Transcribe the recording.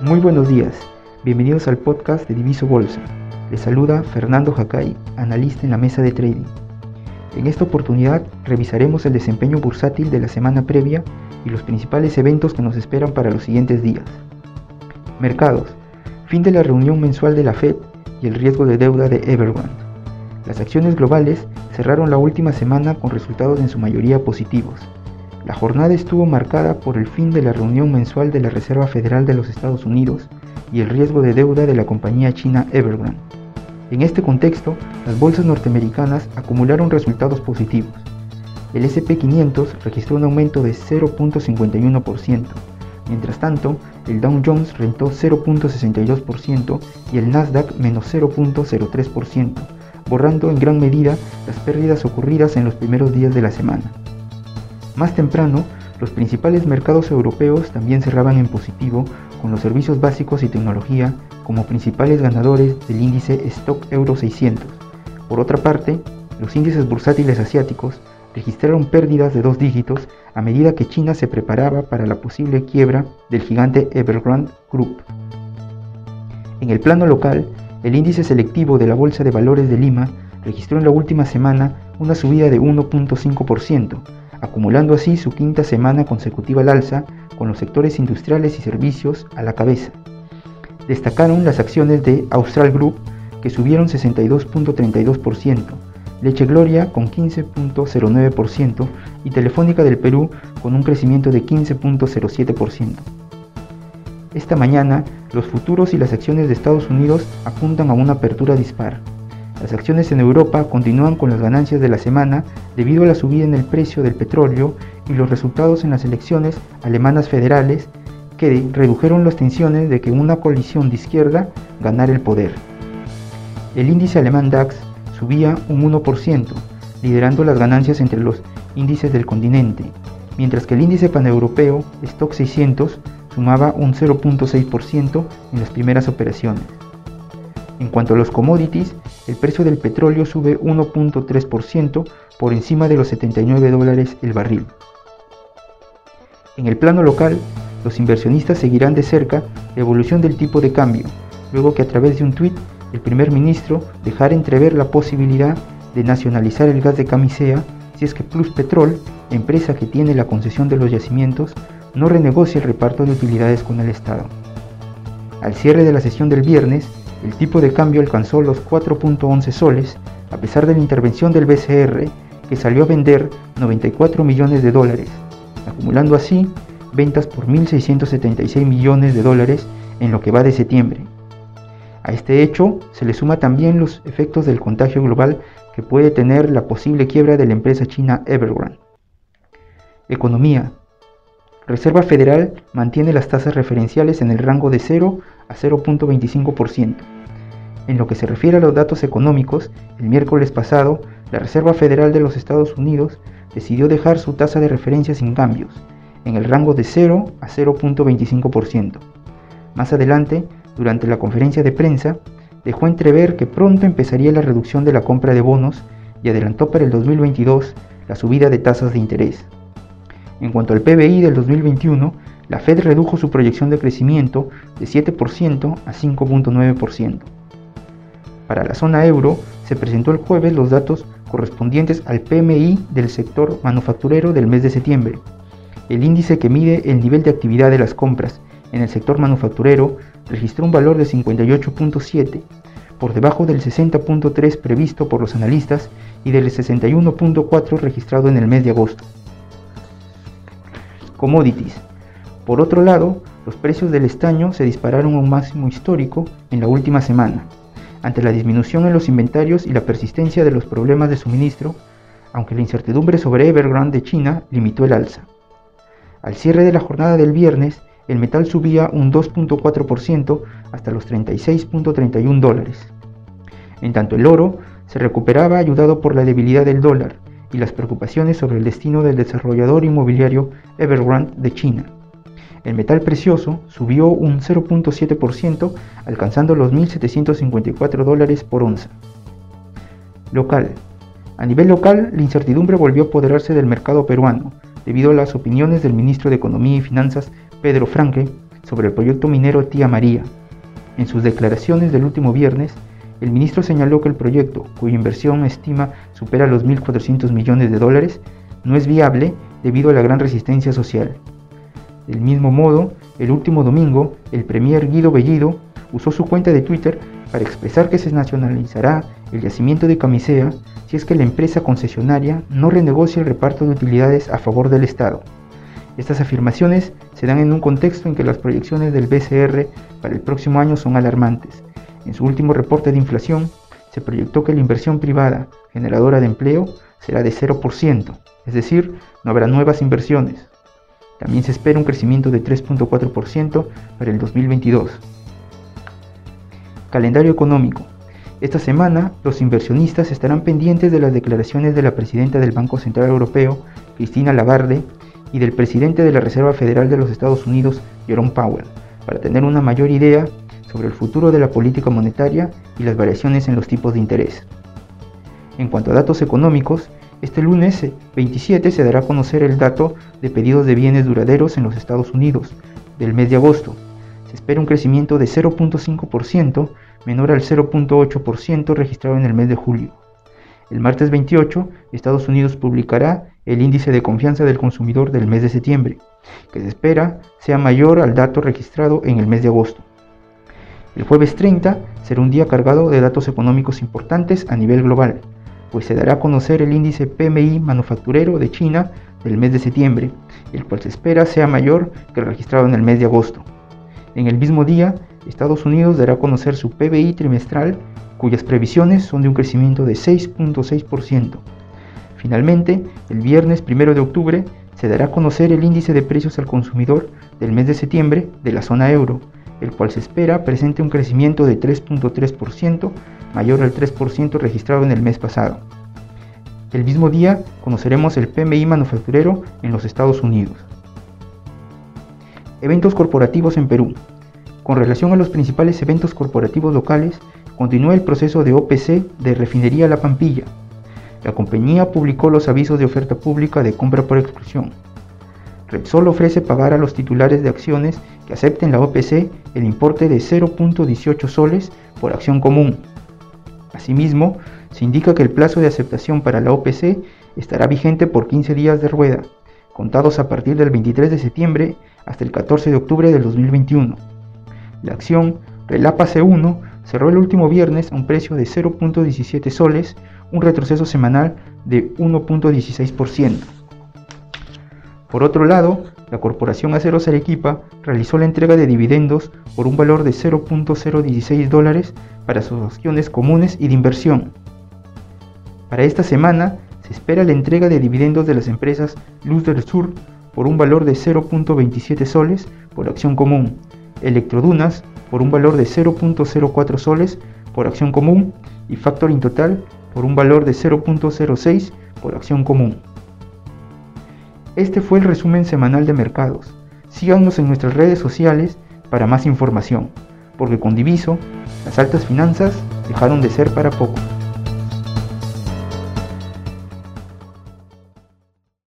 Muy buenos días, bienvenidos al podcast de Diviso Bolsa. Les saluda Fernando Jacay, analista en la mesa de trading. En esta oportunidad revisaremos el desempeño bursátil de la semana previa y los principales eventos que nos esperan para los siguientes días. Mercados. Fin de la reunión mensual de la Fed y el riesgo de deuda de Evergrande. Las acciones globales cerraron la última semana con resultados en su mayoría positivos. La jornada estuvo marcada por el fin de la reunión mensual de la Reserva Federal de los Estados Unidos y el riesgo de deuda de la compañía china Evergrande. En este contexto, las bolsas norteamericanas acumularon resultados positivos. El SP500 registró un aumento de 0.51%, mientras tanto, el Dow Jones rentó 0.62% y el Nasdaq menos 0.03%, borrando en gran medida las pérdidas ocurridas en los primeros días de la semana. Más temprano, los principales mercados europeos también cerraban en positivo, con los servicios básicos y tecnología como principales ganadores del índice Stock Euro 600. Por otra parte, los índices bursátiles asiáticos registraron pérdidas de dos dígitos a medida que China se preparaba para la posible quiebra del gigante Evergrande Group. En el plano local, el índice selectivo de la Bolsa de Valores de Lima registró en la última semana una subida de 1.5%, acumulando así su quinta semana consecutiva al alza con los sectores industriales y servicios a la cabeza. Destacaron las acciones de Austral Group, que subieron 62.32%, Leche Gloria con 15.09% y Telefónica del Perú con un crecimiento de 15.07%. Esta mañana, los futuros y las acciones de Estados Unidos apuntan a una apertura dispar. Las acciones en Europa continúan con las ganancias de la semana debido a la subida en el precio del petróleo y los resultados en las elecciones alemanas federales que redujeron las tensiones de que una coalición de izquierda ganara el poder. El índice alemán DAX subía un 1%, liderando las ganancias entre los índices del continente, mientras que el índice paneuropeo Stock 600 sumaba un 0.6% en las primeras operaciones. En cuanto a los commodities, el precio del petróleo sube 1.3% por encima de los 79 dólares el barril. En el plano local, los inversionistas seguirán de cerca la evolución del tipo de cambio, luego que a través de un tuit el primer ministro dejara entrever la posibilidad de nacionalizar el gas de camisea si es que Plus Petrol, empresa que tiene la concesión de los yacimientos, no renegocia el reparto de utilidades con el Estado. Al cierre de la sesión del viernes, el tipo de cambio alcanzó los 4.11 soles, a pesar de la intervención del BCR, que salió a vender 94 millones de dólares, acumulando así ventas por 1.676 millones de dólares en lo que va de septiembre. A este hecho se le suma también los efectos del contagio global que puede tener la posible quiebra de la empresa china Evergrande. Economía. Reserva Federal mantiene las tasas referenciales en el rango de 0 a 0.25%. En lo que se refiere a los datos económicos, el miércoles pasado, la Reserva Federal de los Estados Unidos decidió dejar su tasa de referencia sin cambios, en el rango de 0 a 0.25%. Más adelante, durante la conferencia de prensa, dejó entrever que pronto empezaría la reducción de la compra de bonos y adelantó para el 2022 la subida de tasas de interés. En cuanto al PBI del 2021, la Fed redujo su proyección de crecimiento de 7% a 5.9%. Para la zona euro, se presentó el jueves los datos correspondientes al PMI del sector manufacturero del mes de septiembre. El índice que mide el nivel de actividad de las compras en el sector manufacturero registró un valor de 58.7, por debajo del 60.3 previsto por los analistas y del 61.4 registrado en el mes de agosto. Commodities. Por otro lado, los precios del estaño se dispararon a un máximo histórico en la última semana, ante la disminución en los inventarios y la persistencia de los problemas de suministro, aunque la incertidumbre sobre Evergrande de China limitó el alza. Al cierre de la jornada del viernes, el metal subía un 2.4% hasta los 36.31 dólares. En tanto el oro se recuperaba ayudado por la debilidad del dólar y las preocupaciones sobre el destino del desarrollador inmobiliario Evergrande de China. El metal precioso subió un 0.7% alcanzando los 1.754 dólares por onza. Local. A nivel local, la incertidumbre volvió a apoderarse del mercado peruano, debido a las opiniones del ministro de Economía y Finanzas Pedro Franque sobre el proyecto minero Tía María. En sus declaraciones del último viernes, el ministro señaló que el proyecto, cuya inversión estima supera los 1.400 millones de dólares, no es viable debido a la gran resistencia social. Del mismo modo, el último domingo, el premier Guido Bellido usó su cuenta de Twitter para expresar que se nacionalizará el yacimiento de Camisea si es que la empresa concesionaria no renegocia el reparto de utilidades a favor del Estado. Estas afirmaciones se dan en un contexto en que las proyecciones del BCR para el próximo año son alarmantes. En su último reporte de inflación, se proyectó que la inversión privada generadora de empleo será de 0%, es decir, no habrá nuevas inversiones. También se espera un crecimiento de 3.4% para el 2022. Calendario económico. Esta semana, los inversionistas estarán pendientes de las declaraciones de la presidenta del Banco Central Europeo, Cristina Lagarde, y del presidente de la Reserva Federal de los Estados Unidos, Jerome Powell, para tener una mayor idea sobre el futuro de la política monetaria y las variaciones en los tipos de interés. En cuanto a datos económicos, este lunes 27 se dará a conocer el dato de pedidos de bienes duraderos en los Estados Unidos del mes de agosto. Se espera un crecimiento de 0.5%, menor al 0.8% registrado en el mes de julio. El martes 28, Estados Unidos publicará el índice de confianza del consumidor del mes de septiembre, que se espera sea mayor al dato registrado en el mes de agosto. El jueves 30 será un día cargado de datos económicos importantes a nivel global, pues se dará a conocer el índice PMI manufacturero de China del mes de septiembre, el cual se espera sea mayor que el registrado en el mes de agosto. En el mismo día, Estados Unidos dará a conocer su PBI trimestral, cuyas previsiones son de un crecimiento de 6.6%. Finalmente, el viernes 1 de octubre se dará a conocer el índice de precios al consumidor del mes de septiembre de la zona euro, el cual se espera presente un crecimiento de 3.3%, mayor al 3% registrado en el mes pasado. El mismo día conoceremos el PMI manufacturero en los Estados Unidos. Eventos corporativos en Perú. Con relación a los principales eventos corporativos locales, continúa el proceso de OPC de Refinería La Pampilla, la compañía publicó los avisos de oferta pública de compra por exclusión. Repsol ofrece pagar a los titulares de acciones que acepten la OPC el importe de 0.18 soles por acción común. Asimismo, se indica que el plazo de aceptación para la OPC estará vigente por 15 días de rueda, contados a partir del 23 de septiembre hasta el 14 de octubre del 2021. La acción Relapa C1 cerró el último viernes a un precio de 0.17 soles un retroceso semanal de 1.16%. Por otro lado, la Corporación Aceros Arequipa realizó la entrega de dividendos por un valor de 0.016 dólares para sus acciones comunes y de inversión. Para esta semana se espera la entrega de dividendos de las empresas Luz del Sur por un valor de 0.27 soles por acción común, Electrodunas por un valor de 0.04 soles por acción común y Factoring Total por un valor de 0.06 por acción común. Este fue el resumen semanal de mercados. Síganos en nuestras redes sociales para más información, porque con Diviso, las altas finanzas dejaron de ser para poco.